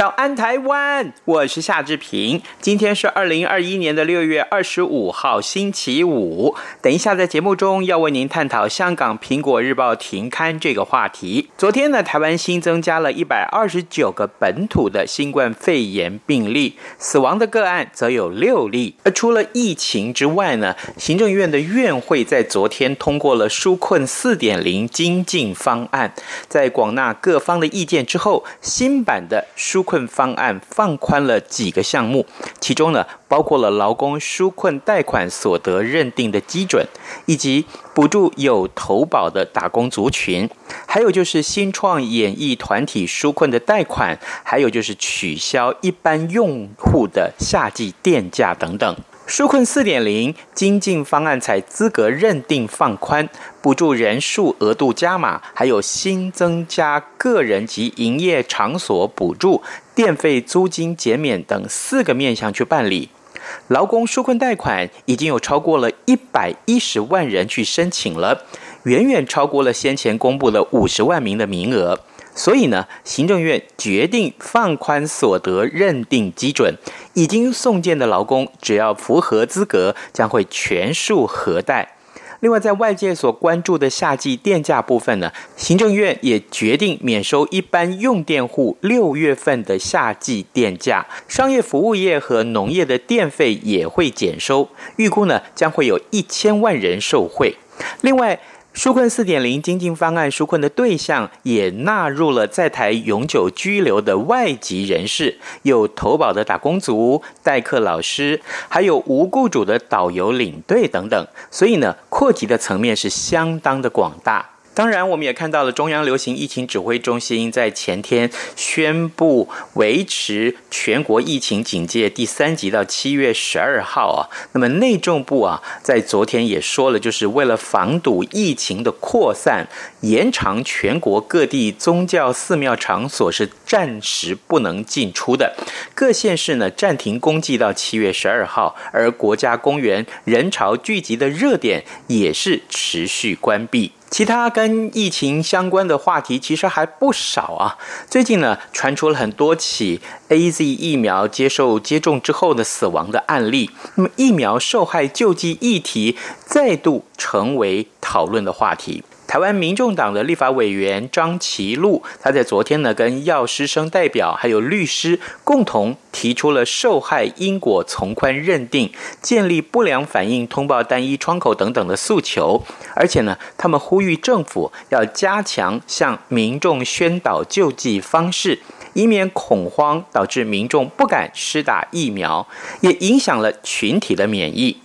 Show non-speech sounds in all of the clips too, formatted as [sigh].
早安，台湾！我是夏志平。今天是二零二一年的六月二十五号，星期五。等一下，在节目中要为您探讨香港《苹果日报》停刊这个话题。昨天呢，台湾新增加了一百二十九个本土的新冠肺炎病例，死亡的个案则有六例。而除了疫情之外呢，行政院的院会在昨天通过了纾困四点零精进方案，在广纳各方的意见之后，新版的纾困方案放宽了几个项目，其中呢，包括了劳工纾困贷款所得认定的基准，以及补助有投保的打工族群，还有就是新创演艺团体纾困的贷款，还有就是取消一般用户的夏季电价等等。纾困四点零经济方案采资格认定放宽，补助人数额度加码，还有新增加个人及营业场所补助、电费租金减免等四个面向去办理。劳工纾困贷款已经有超过了一百一十万人去申请了，远远超过了先前公布的五十万名的名额。所以呢，行政院决定放宽所得认定基准，已经送件的劳工只要符合资格，将会全数核贷。另外，在外界所关注的夏季电价部分呢，行政院也决定免收一般用电户六月份的夏季电价，商业服务业和农业的电费也会减收，预估呢将会有一千万人受惠。另外，纾困四点零经济方案纾困的对象也纳入了在台永久居留的外籍人士，有投保的打工族、代课老师，还有无雇主的导游领队等等，所以呢，扩及的层面是相当的广大。当然，我们也看到了中央流行疫情指挥中心在前天宣布维持全国疫情警戒第三级到七月十二号啊。那么内政部啊，在昨天也说了，就是为了防堵疫情的扩散，延长全国各地宗教寺庙场所是暂时不能进出的。各县市呢暂停公祭到七月十二号，而国家公园人潮聚集的热点也是持续关闭。其他跟疫情相关的话题其实还不少啊。最近呢，传出了很多起 AZ 疫苗接受接种之后的死亡的案例。那么，疫苗受害救济议题再度成为讨论的话题。台湾民众党的立法委员张其禄，他在昨天呢，跟药师生代表还有律师共同提出了受害因果从宽认定、建立不良反应通报单一窗口等等的诉求，而且呢，他们呼吁政府要加强向民众宣导救济方式，以免恐慌导致民众不敢施打疫苗，也影响了群体的免疫。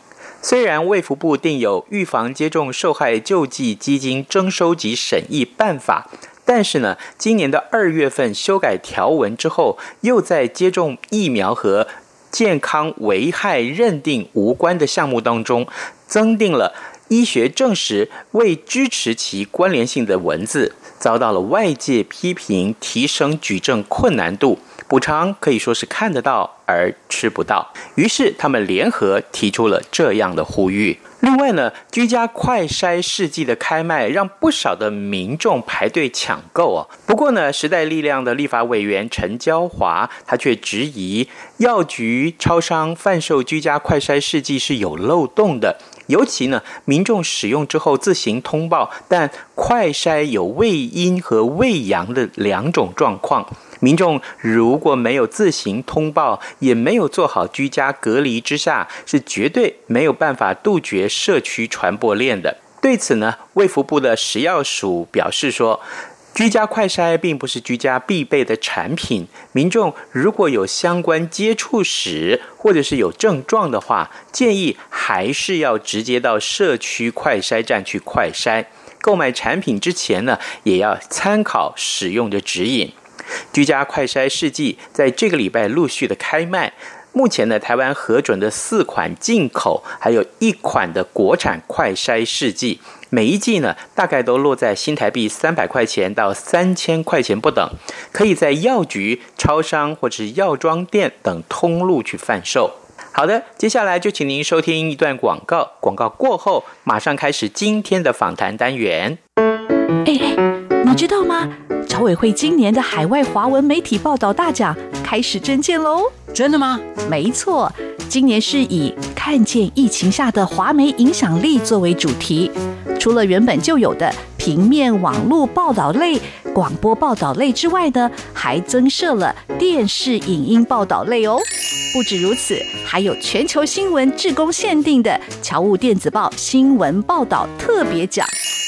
虽然卫福部订有预防接种受害救济基金征收及审议办法，但是呢，今年的二月份修改条文之后，又在接种疫苗和健康危害认定无关的项目当中，增订了医学证实未支持其关联性的文字，遭到了外界批评，提升举证困难度。补偿可以说是看得到而吃不到，于是他们联合提出了这样的呼吁。另外呢，居家快筛试剂的开卖让不少的民众排队抢购哦。不过呢，时代力量的立法委员陈娇华他却质疑药局、超商贩售居家快筛试剂是有漏洞的。尤其呢，民众使用之后自行通报，但快筛有胃阴和胃阳的两种状况。民众如果没有自行通报，也没有做好居家隔离之下，是绝对没有办法杜绝社区传播链的。对此呢，卫福部的食药署表示说，居家快筛并不是居家必备的产品，民众如果有相关接触史或者是有症状的话，建议还是要直接到社区快筛站去快筛。购买产品之前呢，也要参考使用的指引。居家快筛试剂在这个礼拜陆续的开卖。目前呢，台湾核准的四款进口，还有一款的国产快筛试剂，每一季呢，大概都落在新台币三百块钱到三千块钱不等，可以在药局、超商或者是药妆店等通路去贩售。好的，接下来就请您收听一段广告，广告过后马上开始今天的访谈单元。哎哎，你知道吗？侨委会今年的海外华文媒体报道大奖开始征件喽！真的吗？没错，今年是以“看见疫情下的华媒影响力”作为主题。除了原本就有的平面、网络报道类、广播报道类之外呢，还增设了电视影音报道类哦。不止如此，还有全球新闻志工限定的侨务电子报新闻报道特别奖。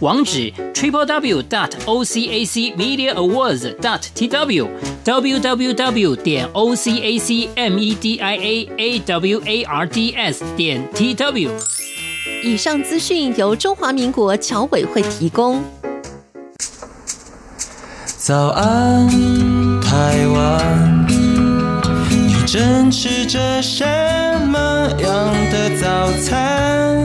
网址 triple w dot o c a c media awards dot t w w w w 点 o c a c m e d i a a w a r d s 点 t w。以上资讯由中华民国侨委会提供。早安，台湾，你正吃着什么样的早餐？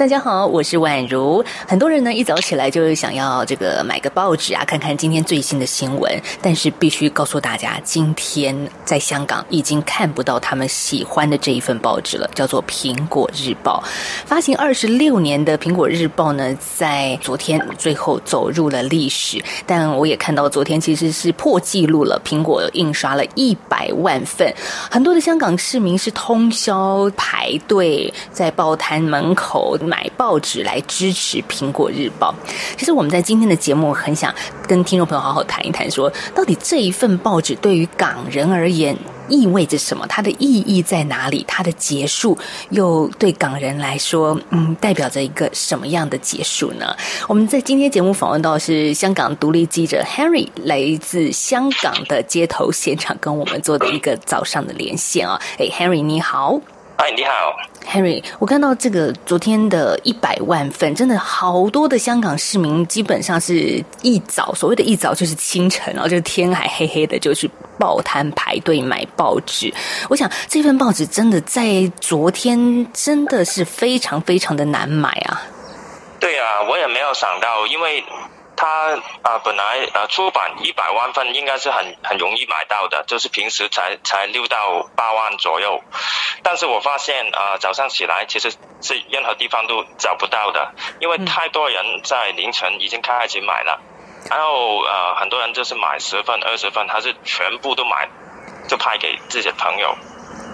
大家好，我是宛如。很多人呢一早起来就是想要这个买个报纸啊，看看今天最新的新闻。但是必须告诉大家，今天在香港已经看不到他们喜欢的这一份报纸了，叫做《苹果日报》。发行二十六年的《苹果日报》呢，在昨天最后走入了历史。但我也看到昨天其实是破纪录了，苹果印刷了一百万份，很多的香港市民是通宵排队在报摊门口。买报纸来支持《苹果日报》。其实我们在今天的节目很想跟听众朋友好好谈一谈，说到底这一份报纸对于港人而言意味着什么？它的意义在哪里？它的结束又对港人来说，嗯，代表着一个什么样的结束呢？我们在今天节目访问到是香港独立记者 Henry，来自香港的街头现场，跟我们做的一个早上的连线啊。哎，Henry 你好。嗨，你好，Henry。我看到这个昨天的一百万份，真的好多的香港市民，基本上是一早，所谓的一早就是清晨，然后就是天还黑黑的，就去报摊排队买报纸。我想这份报纸真的在昨天真的是非常非常的难买啊。对啊，我也没有想到，因为。他啊、本来呃出版一百万份应该是很很容易买到的，就是平时才才六到八万左右。但是我发现啊、早上起来其实是任何地方都找不到的，因为太多人在凌晨已经开始买了，然后呃很多人就是买十份、二十份，他是全部都买，就派给自己的朋友。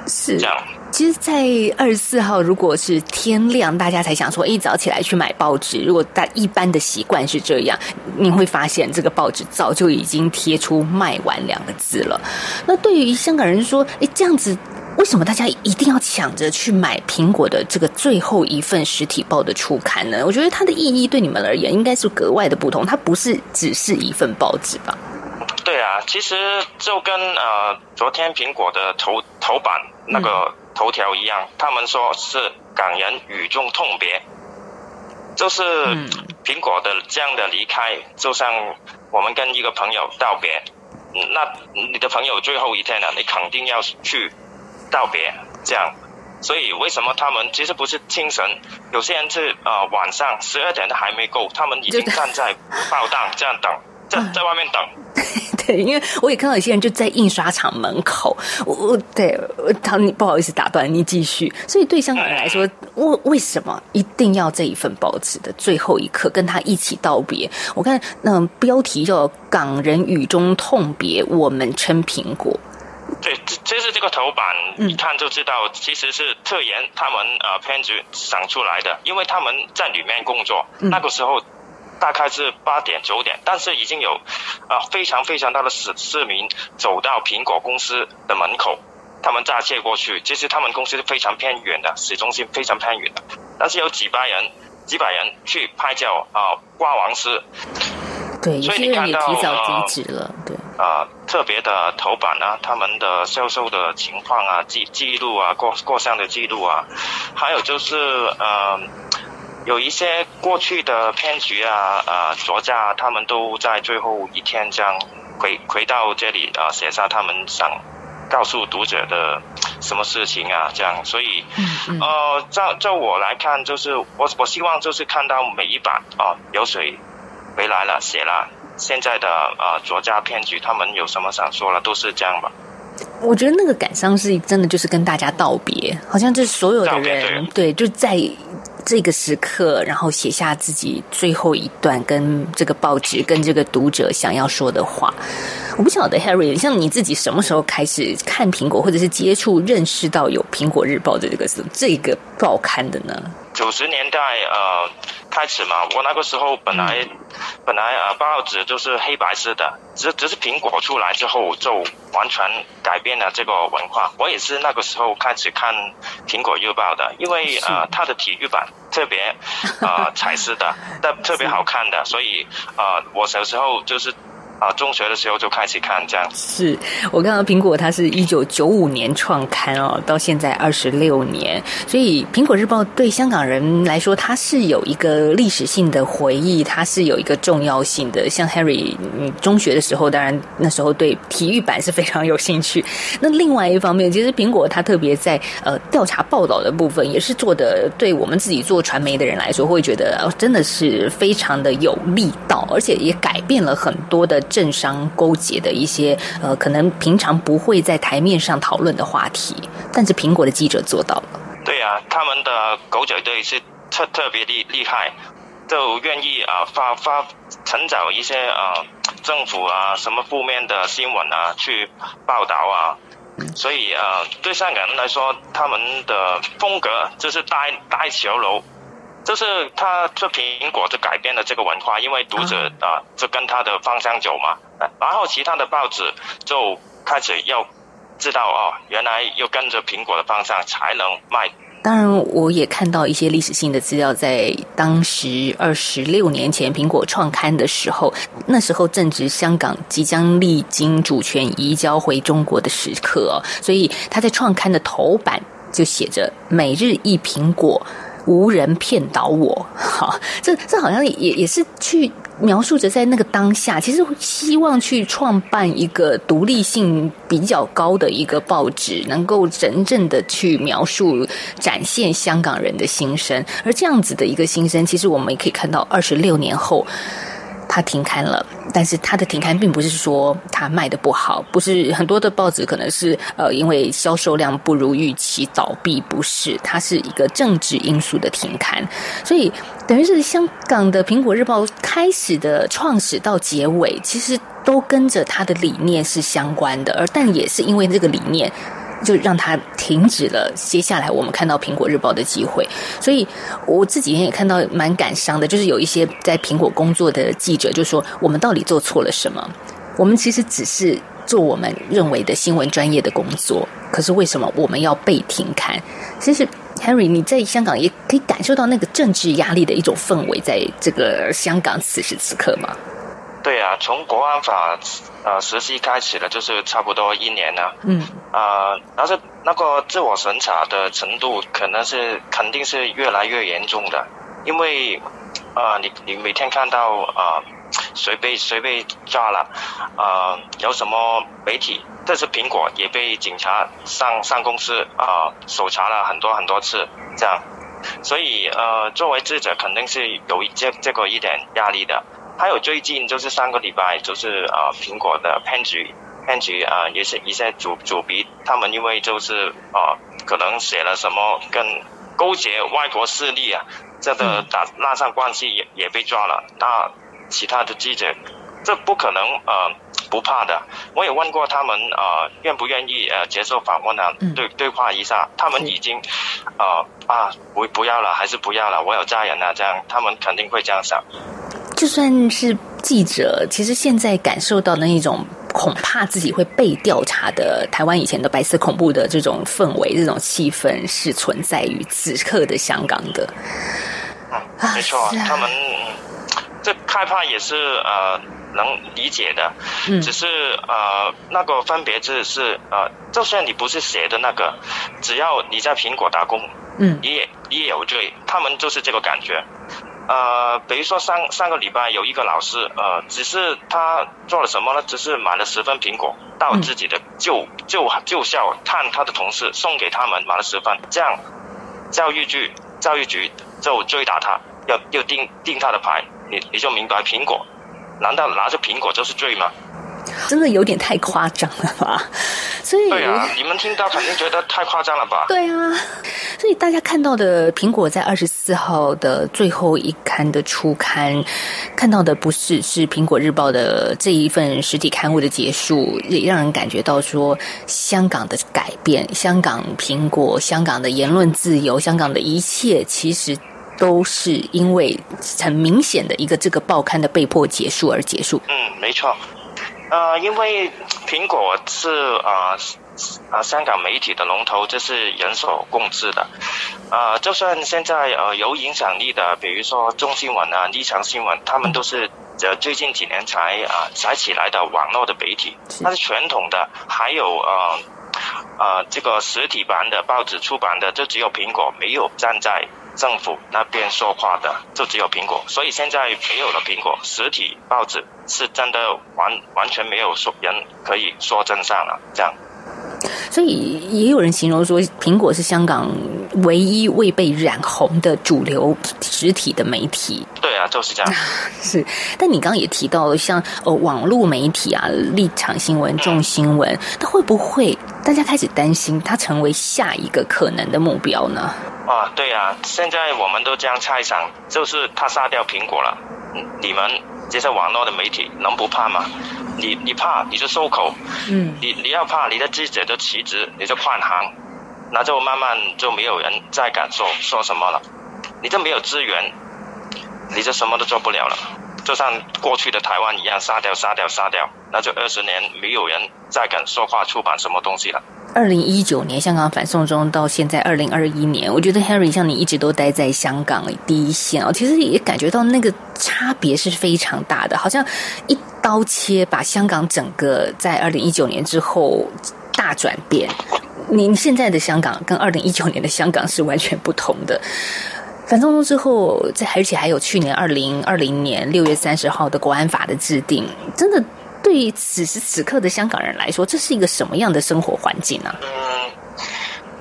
是这样。其实，在二十四号，如果是天亮，大家才想说一早起来去买报纸。如果大一般的习惯是这样，你会发现这个报纸早就已经贴出卖完两个字了。那对于香港人说，哎，这样子为什么大家一定要抢着去买苹果的这个最后一份实体报的初刊呢？我觉得它的意义对你们而言应该是格外的不同，它不是只是一份报纸吧？对啊，其实就跟呃昨天苹果的头头版那个头条一样，嗯、他们说是港人与众痛别，就是苹果的这样的离开，就像我们跟一个朋友道别，那你的朋友最后一天了，你肯定要去道别，这样，所以为什么他们其实不是清晨，有些人是呃晚上十二点都还没够，他们已经站在报档这样等，在在外面等。[laughs] 对，因为我也看到有些人就在印刷厂门口，我我对他你不好意思打断你继续。所以对香港人来说，为为什么一定要这一份报纸的最后一刻跟他一起道别？我看那标题叫“港人雨中痛别，我们称苹果”。对，这这是这个头版一看就知道，其实是特研他们呃编辑想出来的，因为他们在里面工作，那个时候。大概是八点九点，但是已经有啊、呃、非常非常大的市市民走到苹果公司的门口，他们栅界过去。其实他们公司是非常偏远的，市中心非常偏远的，但是有几百人几百人去拍照啊挂王师。对，所以你看到提早离职了，对啊、呃，特别的头版啊，他们的销售的情况啊，记记录啊，过过项的记录啊，还有就是呃。有一些过去的骗局啊，呃，作家他们都在最后一天这样回回到这里啊，写下他们想告诉读者的什么事情啊，这样，所以，呃，照照我来看，就是我我希望就是看到每一版啊，有谁回来了，写了，现在的啊作家骗局他们有什么想说了，都是这样吧。我觉得那个感伤是真的，就是跟大家道别，好像就是所有的人对，就在。这个时刻，然后写下自己最后一段跟这个报纸、跟这个读者想要说的话。我不晓得 Harry，像你自己什么时候开始看苹果，或者是接触、认识到有苹果日报的这个这个报刊的呢？九十年代呃开始嘛，我那个时候本来、嗯、本来啊、呃、报纸都是黑白色的，只只是苹果出来之后就完全改变了这个文化。我也是那个时候开始看苹果日报的，因为啊、呃、它的体育版特别啊、呃、彩色的，但 [laughs] 特别好看的，所以啊、呃、我小时候就是。啊，中学的时候就开始看这样。是我看到苹果，它是一九九五年创刊哦，到现在二十六年，所以苹果日报对香港人来说，它是有一个历史性的回忆，它是有一个重要性的。像 Harry，嗯，中学的时候，当然那时候对体育版是非常有兴趣。那另外一方面，其实苹果它特别在呃调查报道的部分，也是做的，对我们自己做传媒的人来说，会觉得真的是非常的有力道，而且也改变了很多的。政商勾结的一些呃，可能平常不会在台面上讨论的话题，但是苹果的记者做到了。对啊，他们的狗仔队是特特别厉厉害，就愿意啊发发寻找一些啊政府啊什么负面的新闻啊去报道啊，所以啊对香港人来说，他们的风格就是带带球楼。就是他这苹果就改变了这个文化，因为读者啊就跟他的方向走嘛，然后其他的报纸就开始要知道哦，原来要跟着苹果的方向才能卖。当然，我也看到一些历史性的资料，在当时二十六年前苹果创刊的时候，那时候正值香港即将历经主权移交回中国的时刻哦，所以他在创刊的头版就写着“每日一苹果”。无人骗倒我，[laughs] 哈，这这好像也也是去描述着在那个当下，其实希望去创办一个独立性比较高的一个报纸，能够真正的去描述、展现香港人的心声。而这样子的一个心声，其实我们也可以看到，二十六年后。它停刊了，但是它的停刊并不是说它卖得不好，不是很多的报纸可能是呃因为销售量不如预期倒闭，不是，它是一个政治因素的停刊，所以等于是香港的苹果日报开始的创始到结尾，其实都跟着它的理念是相关的，而但也是因为这个理念。就让他停止了接下来我们看到苹果日报的机会，所以我这几天也看到蛮感伤的，就是有一些在苹果工作的记者就说：“我们到底做错了什么？我们其实只是做我们认为的新闻专业的工作，可是为什么我们要被停刊？”其实 Harry，你在香港也可以感受到那个政治压力的一种氛围，在这个香港此时此刻吗？对啊，从国安法呃实施开始了，就是差不多一年了。嗯。啊、呃，但是那个自我审查的程度，可能是肯定是越来越严重的，因为啊、呃，你你每天看到啊、呃、谁被谁被抓了，呃，有什么媒体，这是苹果也被警察上上公司啊、呃、搜查了很多很多次，这样，所以呃，作为记者肯定是有一这这个一点压力的。还有最近就是上个礼拜就是呃苹果的编辑编辑啊也是一些主主笔，他们因为就是呃可能写了什么跟勾结外国势力啊，这个打拉上关系也也被抓了，那。其他的记者，这不可能呃不怕的。我也问过他们呃愿不愿意呃接受访问啊，对对话一下。他们已经呃啊不不要了，还是不要了。我有家人啊，这样他们肯定会这样想。就算是记者，其实现在感受到的那种恐怕自己会被调查的台湾以前的白色恐怖的这种氛围、这种气氛，是存在于此刻的香港的。嗯，没错，啊、他们。这害怕也是呃能理解的，嗯，只是呃那个分别就是是呃，就算你不是写的那个，只要你在苹果打工，嗯，你也你也有罪，他们就是这个感觉。呃，比如说上上个礼拜有一个老师，呃，只是他做了什么呢？只是买了十份苹果到自己的旧旧旧校探他的同事，送给他们买了十份，这样教育局教育局就追打他，要要定定他的牌。你你就明白苹果，难道拿着苹果就是罪吗？真的有点太夸张了吧？所以对啊，你们听到肯定觉得太夸张了吧？对啊，所以大家看到的苹果在二十四号的最后一刊的初刊，看到的不是是苹果日报的这一份实体刊物的结束，也让人感觉到说香港的改变，香港苹果，香港的言论自由，香港的一切其实。都是因为很明显的一个这个报刊的被迫结束而结束。嗯，没错。呃，因为苹果是啊啊香港媒体的龙头，这是人所共知的。啊、呃，就算现在呃有影响力的，比如说中新闻啊、立场新闻，他们都是呃最近几年才啊才起来的网络的媒体。但是传统的还有呃呃这个实体版的报纸出版的，就只有苹果没有站在。政府那边说话的就只有苹果，所以现在没有了苹果实体报纸，是真的完完全没有说人可以说真相了。这样，所以也有人形容说，苹果是香港唯一未被染红的主流实体的媒体。对啊，就是这样。[laughs] 是，但你刚刚也提到了，像呃网络媒体啊，立场新闻、众新闻，它会不会大家开始担心它成为下一个可能的目标呢？啊，对啊，现在我们都这样猜想，就是他杀掉苹果了。你们这些网络的媒体能不怕吗？你你怕你就收口，嗯，你你要怕你的记者就辞职，你就换行，那就慢慢就没有人再敢说说什么了。你就没有资源，你就什么都做不了了。就像过去的台湾一样，杀掉杀掉杀掉，那就二十年没有人再敢说话出版什么东西了。二零一九年香港反送中到现在二零二一年，我觉得 Henry 像你一直都待在香港第一线哦，其实也感觉到那个差别是非常大的，好像一刀切把香港整个在二零一九年之后大转变。您现在的香港跟二零一九年的香港是完全不同的。反送中之后，这而且还有去年二零二零年六月三十号的国安法的制定，真的。对于此时此刻的香港人来说，这是一个什么样的生活环境呢？嗯，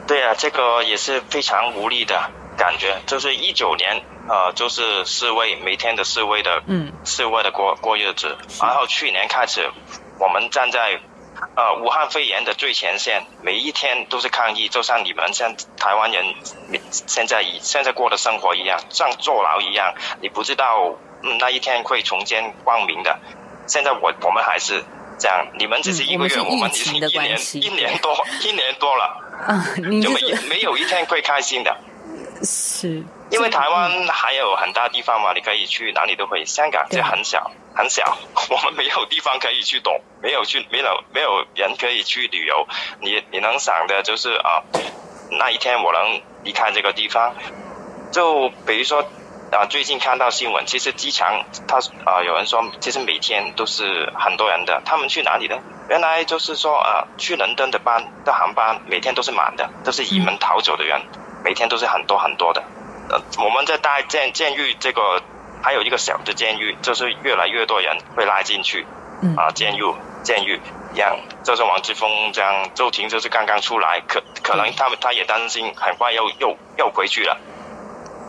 对啊，这个也是非常无力的感觉。就是一九年，呃，就是示威，每天的示威的，嗯，示威的过过日子。然后去年开始，我们站在呃武汉肺炎的最前线，每一天都是抗议，就像你们像台湾人现在以现在过的生活一样，像坐牢一样，你不知道嗯那一天会重见光明的。现在我我们还是这样，你们只是一个月，嗯、我，们已经一年一年多一年多了，啊，就没没有一天会开心的，是，因为台湾还有很大地方嘛，你可以去哪里都可以，香港就很小很小，我们没有地方可以去躲，没有去没有没有人可以去旅游，你你能想的就是啊，那一天我能离开这个地方，就比如说。啊，最近看到新闻，其实机场他啊，有人说，其实每天都是很多人的。他们去哪里呢？原来就是说啊，去伦敦的班的航班每天都是满的，都是移民逃走的人，每天都是很多很多的。呃，我们在大监监狱这个还有一个小的监狱，就是越来越多人会拉进去，啊，监狱监狱一样，就是王志峰这样，周婷就是刚刚出来，可可能他们他也担心很快又又又回去了，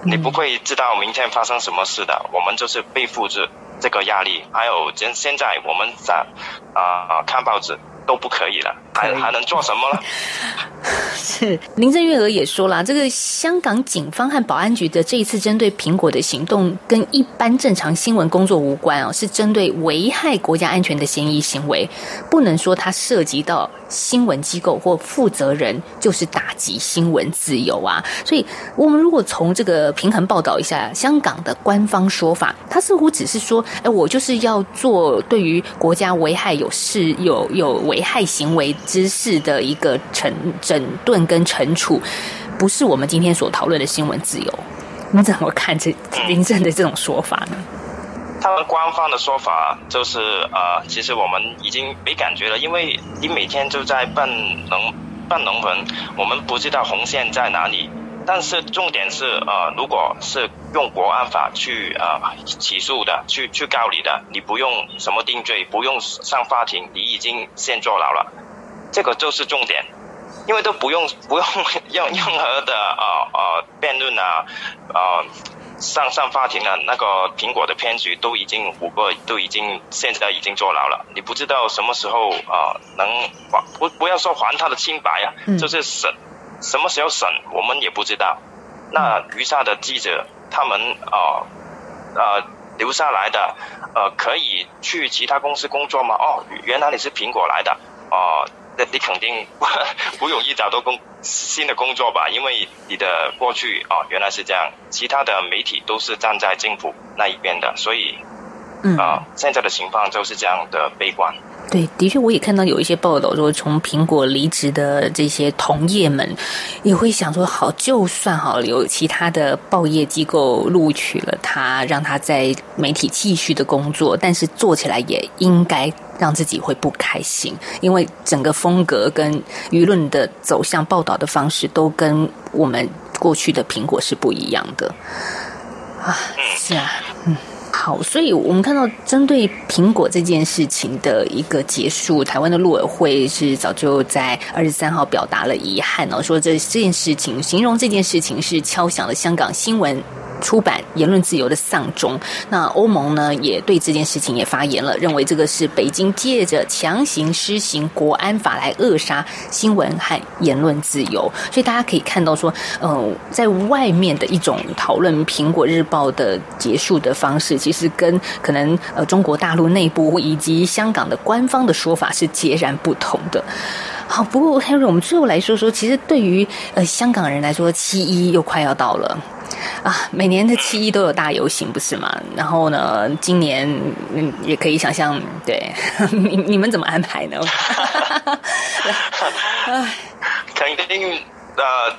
你不会知道明天发生什么事的，我们就是背负着这个压力，还有现现在我们在啊看报纸。都不可以了，还还能做什么呢？[laughs] 是林郑月娥也说了，这个香港警方和保安局的这一次针对苹果的行动，跟一般正常新闻工作无关哦，是针对危害国家安全的嫌疑行为，不能说它涉及到新闻机构或负责人，就是打击新闻自由啊。所以，我们如果从这个平衡报道一下香港的官方说法，他似乎只是说，哎，我就是要做对于国家危害有事有有危。危害行为之事的一个惩整顿跟惩处，不是我们今天所讨论的新闻自由。你怎么看这林正的这种说法呢？他们官方的说法就是呃，其实我们已经没感觉了，因为你每天就在办农办农文，我们不知道红线在哪里。但是重点是，呃，如果是用国安法去呃起诉的，去去告你的，你不用什么定罪，不用上法庭，你已经先坐牢了，这个就是重点，因为都不用不用 [laughs] 用任何的呃呃辩论啊，呃上上法庭啊那个苹果的骗局都已经五个都已经现在已经坐牢了，你不知道什么时候啊、呃、能还不不要说还他的清白啊，就是审。什么时候审，我们也不知道。那余下的记者，他们呃呃留下来的，呃可以去其他公司工作吗？哦，原来你是苹果来的，哦、那你肯定不容易找到工新的工作吧？因为你的过去哦、原来是这样，其他的媒体都是站在政府那一边的，所以，啊、呃，现在的情况就是这样的悲观。对，的确，我也看到有一些报道说，从苹果离职的这些同业们也会想说，好，就算好有其他的报业机构录取了他，让他在媒体继续的工作，但是做起来也应该让自己会不开心，因为整个风格跟舆论的走向、报道的方式都跟我们过去的苹果是不一样的啊，是啊，嗯。好，所以我们看到针对苹果这件事情的一个结束，台湾的陆委会是早就在二十三号表达了遗憾哦，说这这件事情，形容这件事情是敲响了香港新闻。出版言论自由的丧钟。那欧盟呢，也对这件事情也发言了，认为这个是北京借着强行施行国安法来扼杀新闻和言论自由。所以大家可以看到说，呃，在外面的一种讨论苹果日报的结束的方式，其实跟可能呃中国大陆内部以及香港的官方的说法是截然不同的。好，不过 Henry，我们最后来说说，其实对于呃香港人来说，七一又快要到了。啊，每年的七一都有大游行，不是吗？然后呢，今年嗯，也可以想象，对，[laughs] 你你们怎么安排呢？[laughs] 肯定呃，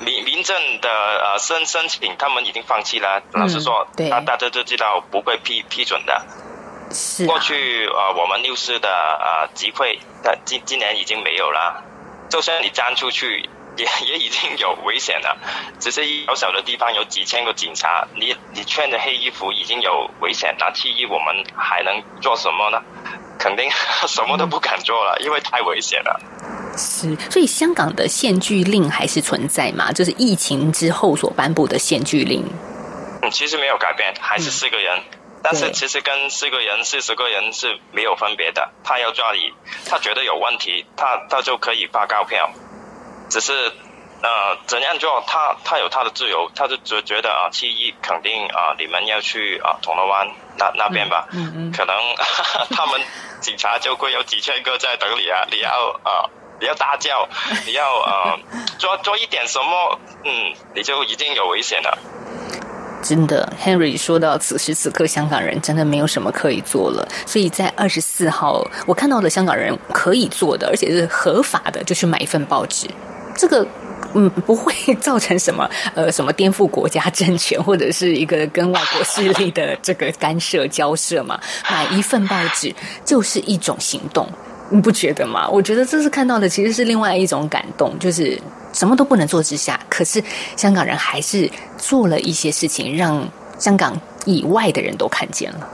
民民政的呃申申请，他们已经放弃了。老实说，嗯、对，大家都知道不会批批准的。是、啊。过去呃，我们六四的呃集会，但今今年已经没有了。就算你站出去。也也已经有危险了，只是一小小的地方有几千个警察，你你穿着黑衣服已经有危险，那，T 一我们还能做什么呢？肯定 [laughs] 什么都不敢做了，因为太危险了。是，所以香港的限聚令还是存在嘛？就是疫情之后所颁布的限聚令。嗯，其实没有改变，还是四个人，嗯、但是其实跟四个人、四十个人是没有分别的。他要抓你，他觉得有问题，他他就可以发告票。只是，呃，怎样做？他他有他的自由，他就觉觉得啊，七一肯定啊，你们要去啊铜锣湾那那边吧，嗯嗯，可能 [laughs] 他们警察就会有几千个在等你啊，你要啊，你要大叫，你要啊，做做一点什么，嗯，你就一定有危险了。真的，Henry 说到此时此刻，香港人真的没有什么可以做了。所以在二十四号，我看到了香港人可以做的，而且是合法的，就去买一份报纸。这个嗯，不会造成什么呃什么颠覆国家政权或者是一个跟外国势力的这个干涉交涉嘛。买一份报纸就是一种行动，你不觉得吗？我觉得这次看到的其实是另外一种感动，就是什么都不能做之下，可是香港人还是做了一些事情，让香港以外的人都看见了。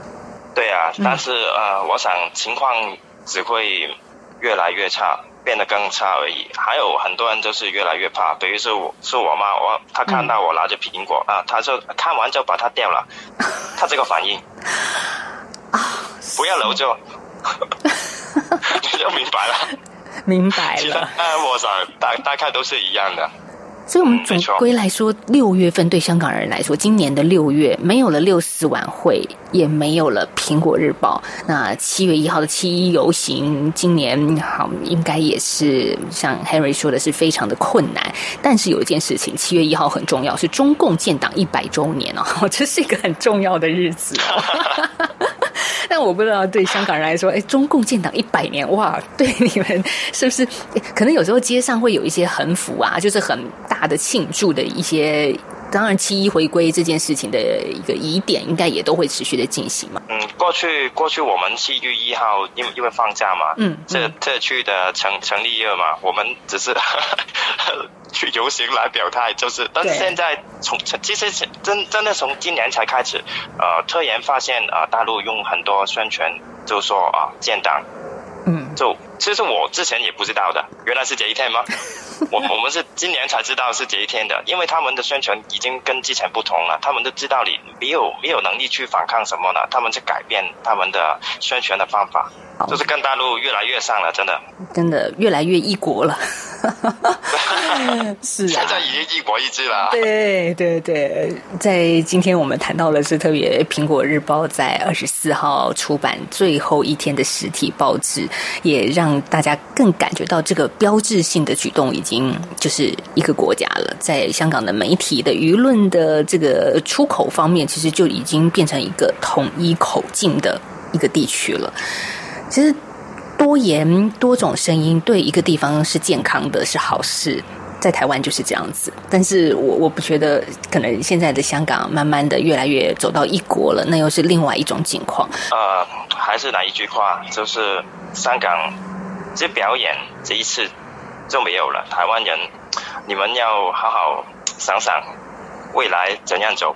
对啊，但是、嗯、呃，我想情况只会越来越差，变得更差而已。还有很多人就是越来越怕，比如说我是我妈，我她看到我拿着苹果、嗯、啊，她就看完就把它掉了，她这个反应 [laughs] 啊，不要留着，你就明白了，[laughs] [laughs] 明白了。我想大大概都是一样的。所以，我们总归来说，六月份对香港人来说，今年的六月没有了六四晚会，也没有了苹果日报。那七月一号的七一游行，今年好应该也是像 Henry 说的是非常的困难。但是有一件事情，七月一号很重要，是中共建党一百周年哦，这是一个很重要的日子哦。[laughs] 但我不知道对香港人来说，哎，中共建党一百年，哇，[laughs] 对你们是不是？可能有时候街上会有一些横幅啊，就是很大的庆祝的一些。当然，七一回归这件事情的一个疑点，应该也都会持续的进行嘛。嗯，过去过去我们七月一号因为因为放假嘛，嗯，这特区的成成立日嘛，我们只是 [laughs] 去游行来表态，就是。但是现在从其实真真的从今年才开始，呃，突然发现啊、呃，大陆用很多宣传，就说啊建党，嗯，就其实我之前也不知道的，原来是这一天吗？[laughs] 我我们是今年才知道是这一天的，因为他们的宣传已经跟之前不同了，他们都知道你没有没有能力去反抗什么了，他们去改变他们的宣传的方法，就是跟大陆越来越上了，真的，真的越来越一国了。[laughs] 是啊，现在已经一国一制了。对对对，在今天我们谈到的是特别苹果日报在二十四号出版最后一天的实体报纸，也让大家更感觉到这个标志性的举动已经就是一个国家了。在香港的媒体的舆论的这个出口方面，其实就已经变成一个统一口径的一个地区了。其实。多言多种声音对一个地方是健康的，是好事，在台湾就是这样子。但是我我不觉得，可能现在的香港慢慢的越来越走到一国了，那又是另外一种情况。呃，还是那一句话，就是香港这表演这一次就没有了。台湾人，你们要好好想想未来怎样走。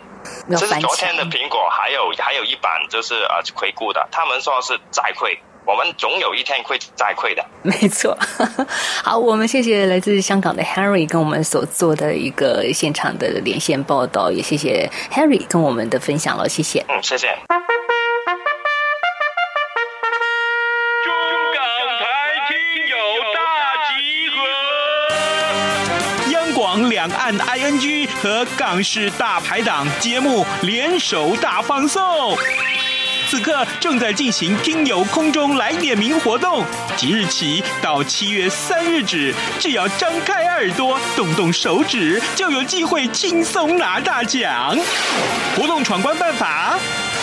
这是昨天的苹果，还有还有一版就是呃回顾的，他们说是再会。我们总有一天会再会的。没错，[laughs] 好，我们谢谢来自香港的 Harry 跟我们所做的一个现场的连线报道，也谢谢 Harry 跟我们的分享了，谢谢。嗯，谢谢。中港台听友大集合，央广两岸 ING 和港式大排档节目联手大放送。此刻正在进行听友空中来点名活动，即日起到七月三日止，只要张开耳朵，动动手指，就有机会轻松拿大奖。活动闯关办法，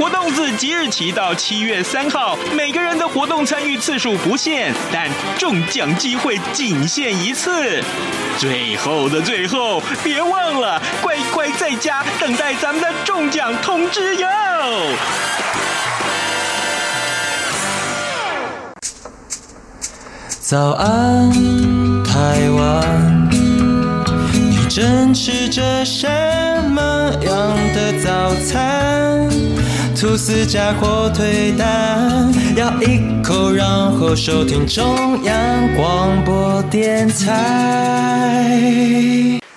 活动自即日起到七月三号，每个人的活动参与次数不限，但中奖机会仅限一次。最后的最后，别忘了乖乖在家等待咱们的中奖通知哟！早安，台湾，你正吃着什么样的早餐？吐司加火腿蛋，咬一口，然后收听中央广播电台。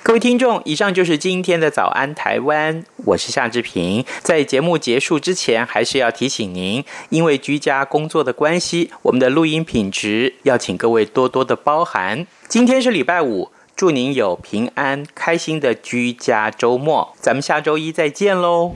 各位听众，以上就是今天的早安台湾，我是夏志平。在节目结束之前，还是要提醒您，因为居家工作的关系，我们的录音品质要请各位多多的包涵。今天是礼拜五，祝您有平安开心的居家周末，咱们下周一再见喽。